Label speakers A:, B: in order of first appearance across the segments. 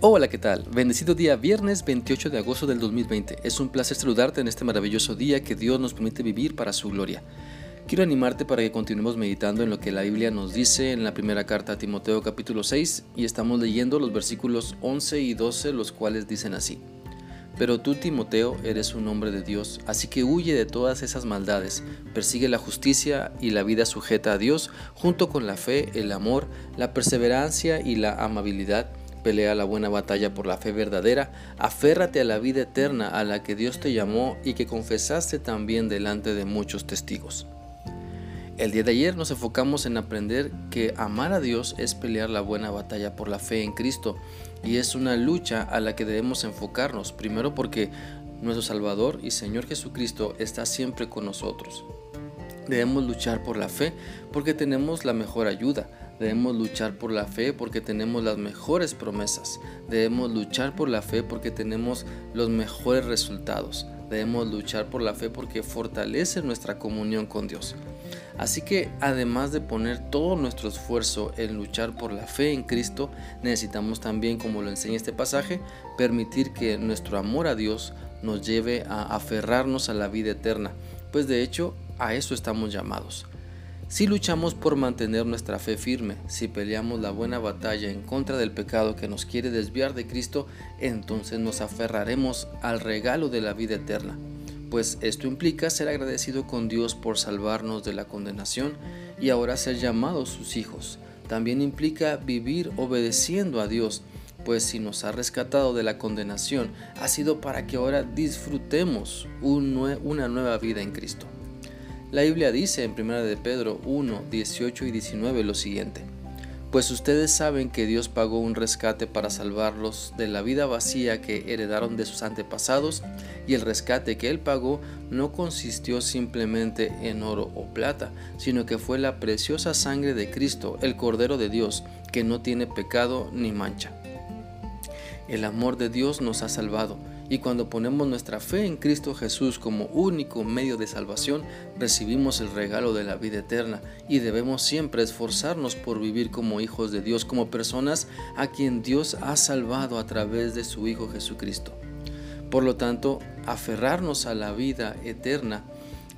A: Hola, ¿qué tal? Bendecido día, viernes 28 de agosto del 2020. Es un placer saludarte en este maravilloso día que Dios nos permite vivir para su gloria. Quiero animarte para que continuemos meditando en lo que la Biblia nos dice en la primera carta a Timoteo capítulo 6 y estamos leyendo los versículos 11 y 12 los cuales dicen así. Pero tú, Timoteo, eres un hombre de Dios, así que huye de todas esas maldades, persigue la justicia y la vida sujeta a Dios, junto con la fe, el amor, la perseverancia y la amabilidad Pelea la buena batalla por la fe verdadera, aférrate a la vida eterna a la que Dios te llamó y que confesaste también delante de muchos testigos. El día de ayer nos enfocamos en aprender que amar a Dios es pelear la buena batalla por la fe en Cristo y es una lucha a la que debemos enfocarnos, primero porque nuestro Salvador y Señor Jesucristo está siempre con nosotros. Debemos luchar por la fe porque tenemos la mejor ayuda, Debemos luchar por la fe porque tenemos las mejores promesas. Debemos luchar por la fe porque tenemos los mejores resultados. Debemos luchar por la fe porque fortalece nuestra comunión con Dios. Así que además de poner todo nuestro esfuerzo en luchar por la fe en Cristo, necesitamos también, como lo enseña este pasaje, permitir que nuestro amor a Dios nos lleve a aferrarnos a la vida eterna, pues de hecho a eso estamos llamados. Si luchamos por mantener nuestra fe firme, si peleamos la buena batalla en contra del pecado que nos quiere desviar de Cristo, entonces nos aferraremos al regalo de la vida eterna. Pues esto implica ser agradecido con Dios por salvarnos de la condenación y ahora ser llamados sus hijos. También implica vivir obedeciendo a Dios, pues si nos ha rescatado de la condenación, ha sido para que ahora disfrutemos una nueva vida en Cristo. La Biblia dice en 1 de Pedro 1, 18 y 19 lo siguiente. Pues ustedes saben que Dios pagó un rescate para salvarlos de la vida vacía que heredaron de sus antepasados y el rescate que Él pagó no consistió simplemente en oro o plata, sino que fue la preciosa sangre de Cristo, el Cordero de Dios, que no tiene pecado ni mancha. El amor de Dios nos ha salvado y cuando ponemos nuestra fe en Cristo Jesús como único medio de salvación, recibimos el regalo de la vida eterna y debemos siempre esforzarnos por vivir como hijos de Dios, como personas a quien Dios ha salvado a través de su Hijo Jesucristo. Por lo tanto, aferrarnos a la vida eterna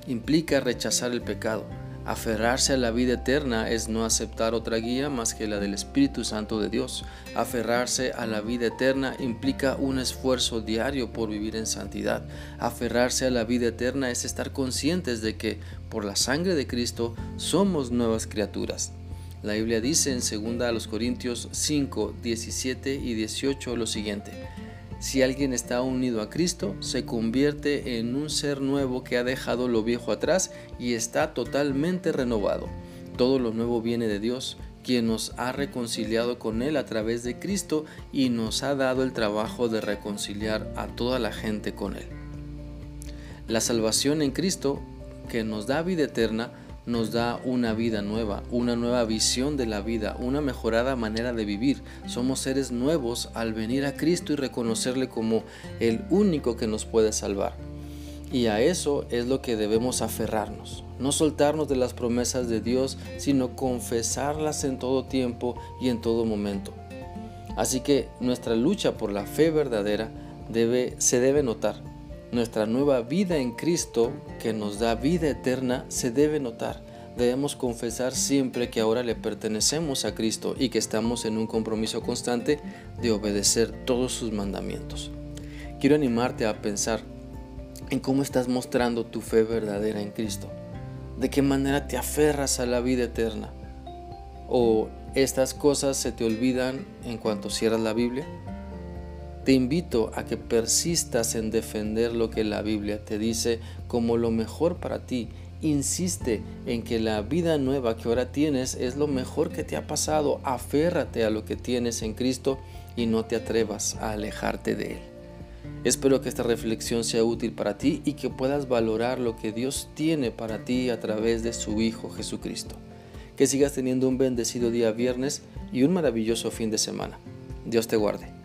A: implica rechazar el pecado, Aferrarse a la vida eterna es no aceptar otra guía más que la del Espíritu Santo de Dios. Aferrarse a la vida eterna implica un esfuerzo diario por vivir en santidad. Aferrarse a la vida eterna es estar conscientes de que por la sangre de Cristo somos nuevas criaturas. La Biblia dice en 2 Corintios 5, 17 y 18 lo siguiente. Si alguien está unido a Cristo, se convierte en un ser nuevo que ha dejado lo viejo atrás y está totalmente renovado. Todo lo nuevo viene de Dios, quien nos ha reconciliado con Él a través de Cristo y nos ha dado el trabajo de reconciliar a toda la gente con Él. La salvación en Cristo, que nos da vida eterna, nos da una vida nueva, una nueva visión de la vida, una mejorada manera de vivir. Somos seres nuevos al venir a Cristo y reconocerle como el único que nos puede salvar. Y a eso es lo que debemos aferrarnos, no soltarnos de las promesas de Dios, sino confesarlas en todo tiempo y en todo momento. Así que nuestra lucha por la fe verdadera debe, se debe notar nuestra nueva vida en Cristo, que nos da vida eterna, se debe notar. Debemos confesar siempre que ahora le pertenecemos a Cristo y que estamos en un compromiso constante de obedecer todos sus mandamientos. Quiero animarte a pensar en cómo estás mostrando tu fe verdadera en Cristo. De qué manera te aferras a la vida eterna. O estas cosas se te olvidan en cuanto cierras la Biblia. Te invito a que persistas en defender lo que la Biblia te dice como lo mejor para ti. Insiste en que la vida nueva que ahora tienes es lo mejor que te ha pasado. Aférrate a lo que tienes en Cristo y no te atrevas a alejarte de Él. Espero que esta reflexión sea útil para ti y que puedas valorar lo que Dios tiene para ti a través de su Hijo Jesucristo. Que sigas teniendo un bendecido día viernes y un maravilloso fin de semana. Dios te guarde.